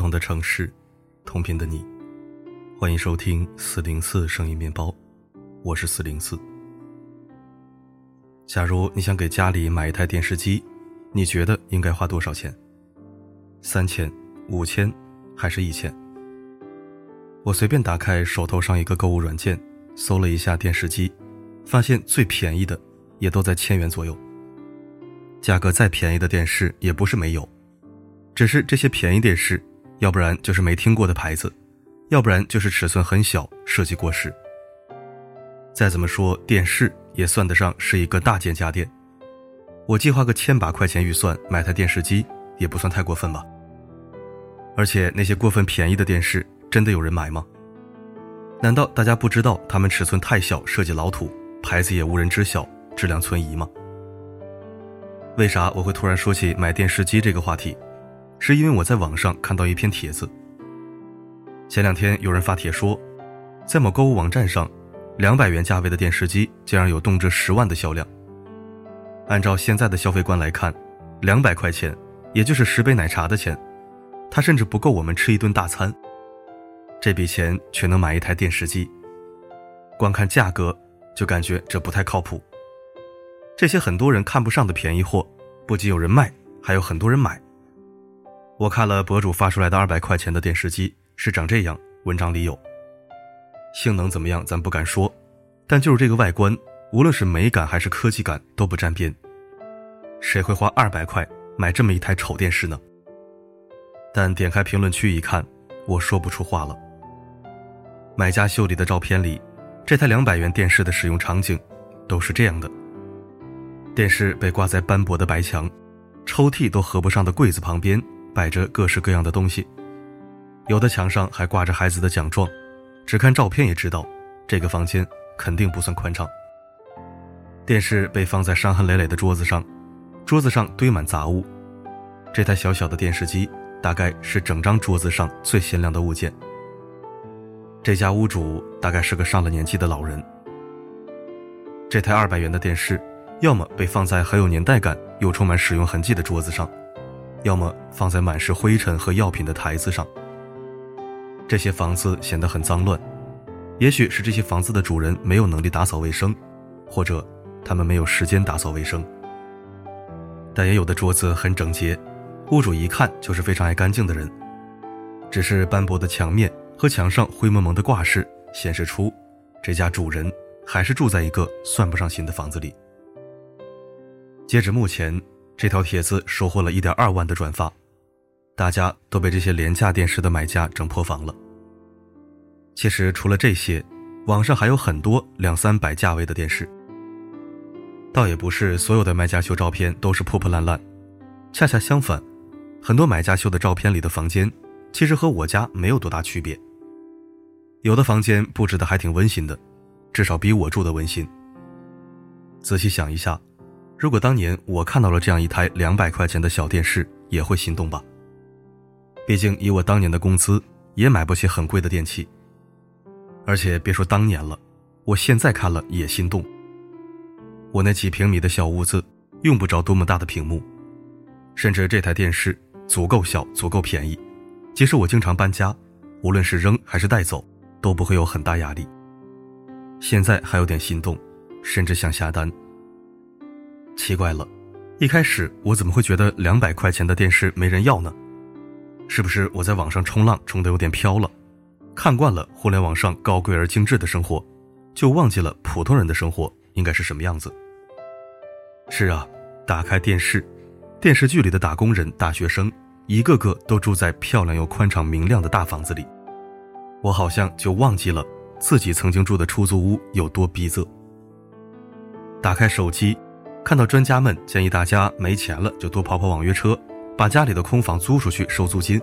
不同的城市，同频的你，欢迎收听四零四声音面包，我是四零四。假如你想给家里买一台电视机，你觉得应该花多少钱？三千、五千，还是一千？我随便打开手头上一个购物软件，搜了一下电视机，发现最便宜的也都在千元左右。价格再便宜的电视也不是没有，只是这些便宜电视，要不然就是没听过的牌子，要不然就是尺寸很小，设计过时。再怎么说，电视也算得上是一个大件家电。我计划个千把块钱预算买台电视机，也不算太过分吧。而且那些过分便宜的电视，真的有人买吗？难道大家不知道它们尺寸太小，设计老土，牌子也无人知晓，质量存疑吗？为啥我会突然说起买电视机这个话题？是因为我在网上看到一篇帖子。前两天有人发帖说，在某购物网站上，两百元价位的电视机竟然有动辄十万的销量。按照现在的消费观来看，两百块钱，也就是十杯奶茶的钱，它甚至不够我们吃一顿大餐。这笔钱却能买一台电视机，光看价格就感觉这不太靠谱。这些很多人看不上的便宜货，不仅有人卖，还有很多人买。我看了博主发出来的二百块钱的电视机，是长这样。文章里有性能怎么样，咱不敢说，但就是这个外观，无论是美感还是科技感都不沾边。谁会花二百块买这么一台丑电视呢？但点开评论区一看，我说不出话了。买家秀里的照片里，这台两百元电视的使用场景都是这样的。电视被挂在斑驳的白墙，抽屉都合不上的柜子旁边摆着各式各样的东西，有的墙上还挂着孩子的奖状，只看照片也知道，这个房间肯定不算宽敞。电视被放在伤痕累累的桌子上，桌子上堆满杂物，这台小小的电视机大概是整张桌子上最鲜亮的物件。这家屋主大概是个上了年纪的老人。这台二百元的电视。要么被放在很有年代感又充满使用痕迹的桌子上，要么放在满是灰尘和药品的台子上。这些房子显得很脏乱，也许是这些房子的主人没有能力打扫卫生，或者他们没有时间打扫卫生。但也有的桌子很整洁，屋主一看就是非常爱干净的人。只是斑驳的墙面和墙上灰蒙蒙的挂饰显示出，这家主人还是住在一个算不上新的房子里。截止目前，这条帖子收获了一点二万的转发，大家都被这些廉价电视的买家整破防了。其实除了这些，网上还有很多两三百价位的电视。倒也不是所有的卖家秀照片都是破破烂烂，恰恰相反，很多买家秀的照片里的房间，其实和我家没有多大区别。有的房间布置的还挺温馨的，至少比我住的温馨。仔细想一下。如果当年我看到了这样一台两百块钱的小电视，也会心动吧？毕竟以我当年的工资，也买不起很贵的电器。而且别说当年了，我现在看了也心动。我那几平米的小屋子，用不着多么大的屏幕，甚至这台电视足够小，足够便宜，即使我经常搬家，无论是扔还是带走，都不会有很大压力。现在还有点心动，甚至想下单。奇怪了，一开始我怎么会觉得两百块钱的电视没人要呢？是不是我在网上冲浪冲的有点飘了？看惯了互联网上高贵而精致的生活，就忘记了普通人的生活应该是什么样子？是啊，打开电视，电视剧里的打工人、大学生，一个个都住在漂亮又宽敞明亮的大房子里，我好像就忘记了自己曾经住的出租屋有多逼仄。打开手机。看到专家们建议大家没钱了就多跑跑网约车，把家里的空房租出去收租金，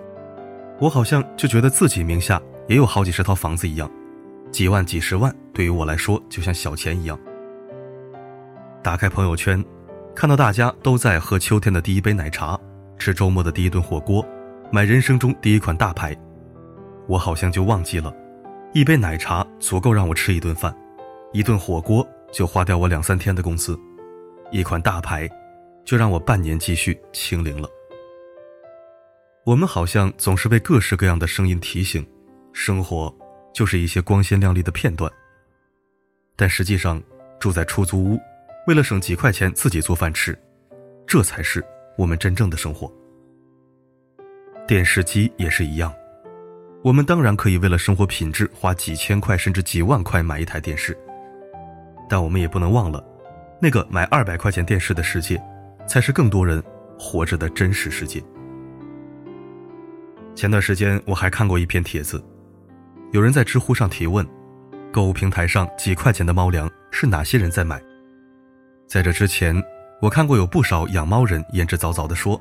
我好像就觉得自己名下也有好几十套房子一样，几万几十万对于我来说就像小钱一样。打开朋友圈，看到大家都在喝秋天的第一杯奶茶，吃周末的第一顿火锅，买人生中第一款大牌，我好像就忘记了，一杯奶茶足够让我吃一顿饭，一顿火锅就花掉我两三天的工资。一款大牌，就让我半年积蓄清零了。我们好像总是被各式各样的声音提醒，生活就是一些光鲜亮丽的片段。但实际上，住在出租屋，为了省几块钱自己做饭吃，这才是我们真正的生活。电视机也是一样，我们当然可以为了生活品质花几千块甚至几万块买一台电视，但我们也不能忘了，那个买二百块钱电视的世界，才是更多人活着的真实世界。前段时间我还看过一篇帖子，有人在知乎上提问：购物平台上几块钱的猫粮是哪些人在买？在这之前，我看过有不少养猫人言之凿凿地说，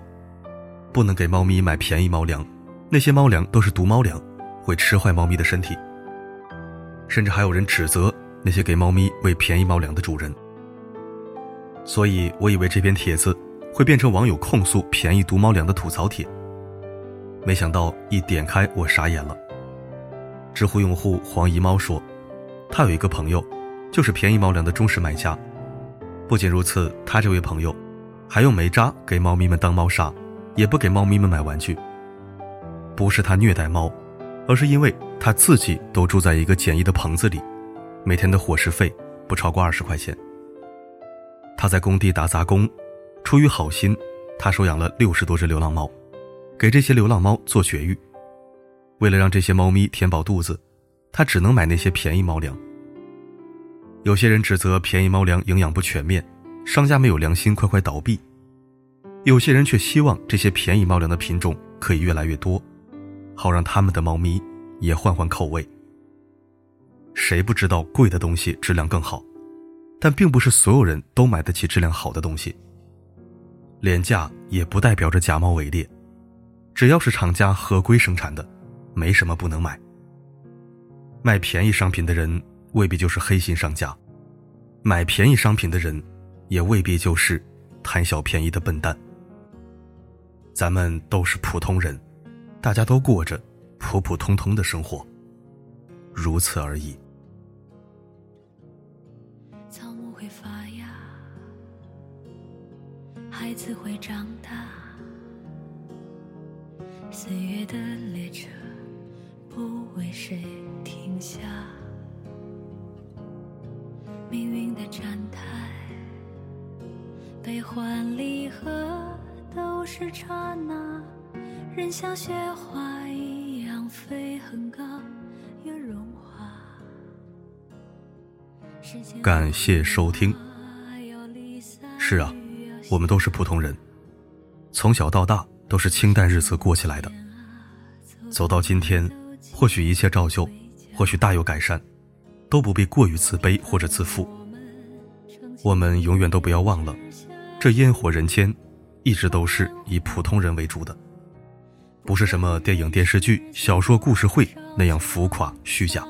不能给猫咪买便宜猫粮，那些猫粮都是毒猫粮，会吃坏猫咪的身体。甚至还有人指责那些给猫咪喂便宜猫粮的主人。所以我以为这篇帖子会变成网友控诉便宜毒猫粮的吐槽帖。没想到一点开，我傻眼了。知乎用户黄姨猫说，他有一个朋友，就是便宜猫粮的忠实买家。不仅如此，他这位朋友还用煤渣给猫咪们当猫砂，也不给猫咪们买玩具。不是他虐待猫，而是因为他自己都住在一个简易的棚子里，每天的伙食费不超过二十块钱。他在工地打杂工，出于好心，他收养了六十多只流浪猫。给这些流浪猫做绝育，为了让这些猫咪填饱肚子，他只能买那些便宜猫粮。有些人指责便宜猫粮营养不全面，商家没有良心，快快倒闭；有些人却希望这些便宜猫粮的品种可以越来越多，好让他们的猫咪也换换口味。谁不知道贵的东西质量更好？但并不是所有人都买得起质量好的东西。廉价也不代表着假冒伪劣。只要是厂家合规生产的，没什么不能买。卖便宜商品的人未必就是黑心商家，买便宜商品的人也未必就是贪小便宜的笨蛋。咱们都是普通人，大家都过着普普通通的生活，如此而已。子会长大。岁月的列车不为谁停下，命运的站台，悲欢离合都是刹那，人像雪花一样飞很高，又融化。感谢收听。是啊，我们都是普通人，从小到大。都是清淡日子过起来的，走到今天，或许一切照旧，或许大有改善，都不必过于自卑或者自负。我们永远都不要忘了，这烟火人间，一直都是以普通人为主的，不是什么电影、电视剧、小说、故事会那样浮夸虚假。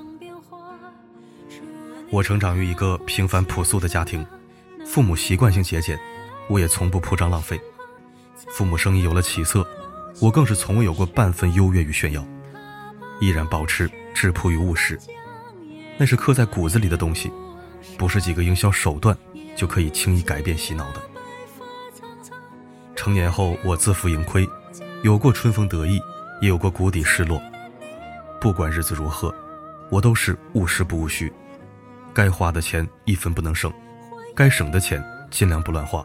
我成长于一个平凡朴素的家庭，父母习惯性节俭，我也从不铺张浪费。父母生意有了起色，我更是从未有过半分优越与炫耀，依然保持质朴与务实。那是刻在骨子里的东西，不是几个营销手段就可以轻易改变洗脑的。成年后，我自负盈亏，有过春风得意，也有过谷底失落。不管日子如何，我都是务实不务虚，该花的钱一分不能省，该省的钱尽量不乱花。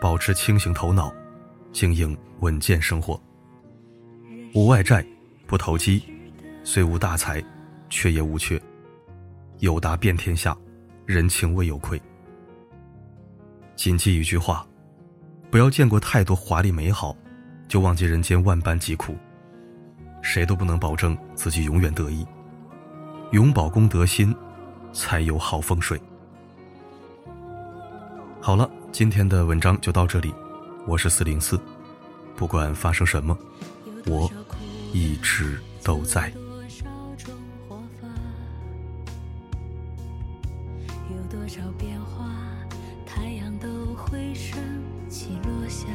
保持清醒头脑，经营稳健生活。无外债，不投机，虽无大财，却也无缺。有达遍天下，人情未有亏。谨记一句话：不要见过太多华丽美好，就忘记人间万般疾苦。谁都不能保证自己永远得意，永保公德心，才有好风水。好了。今天的文章就到这里，我是四零四，不管发生什么，我一直都在。多少种活法有多少变化，太阳都会升起落下。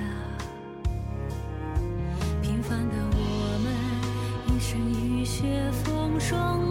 平凡的我们，一生雨雪风霜。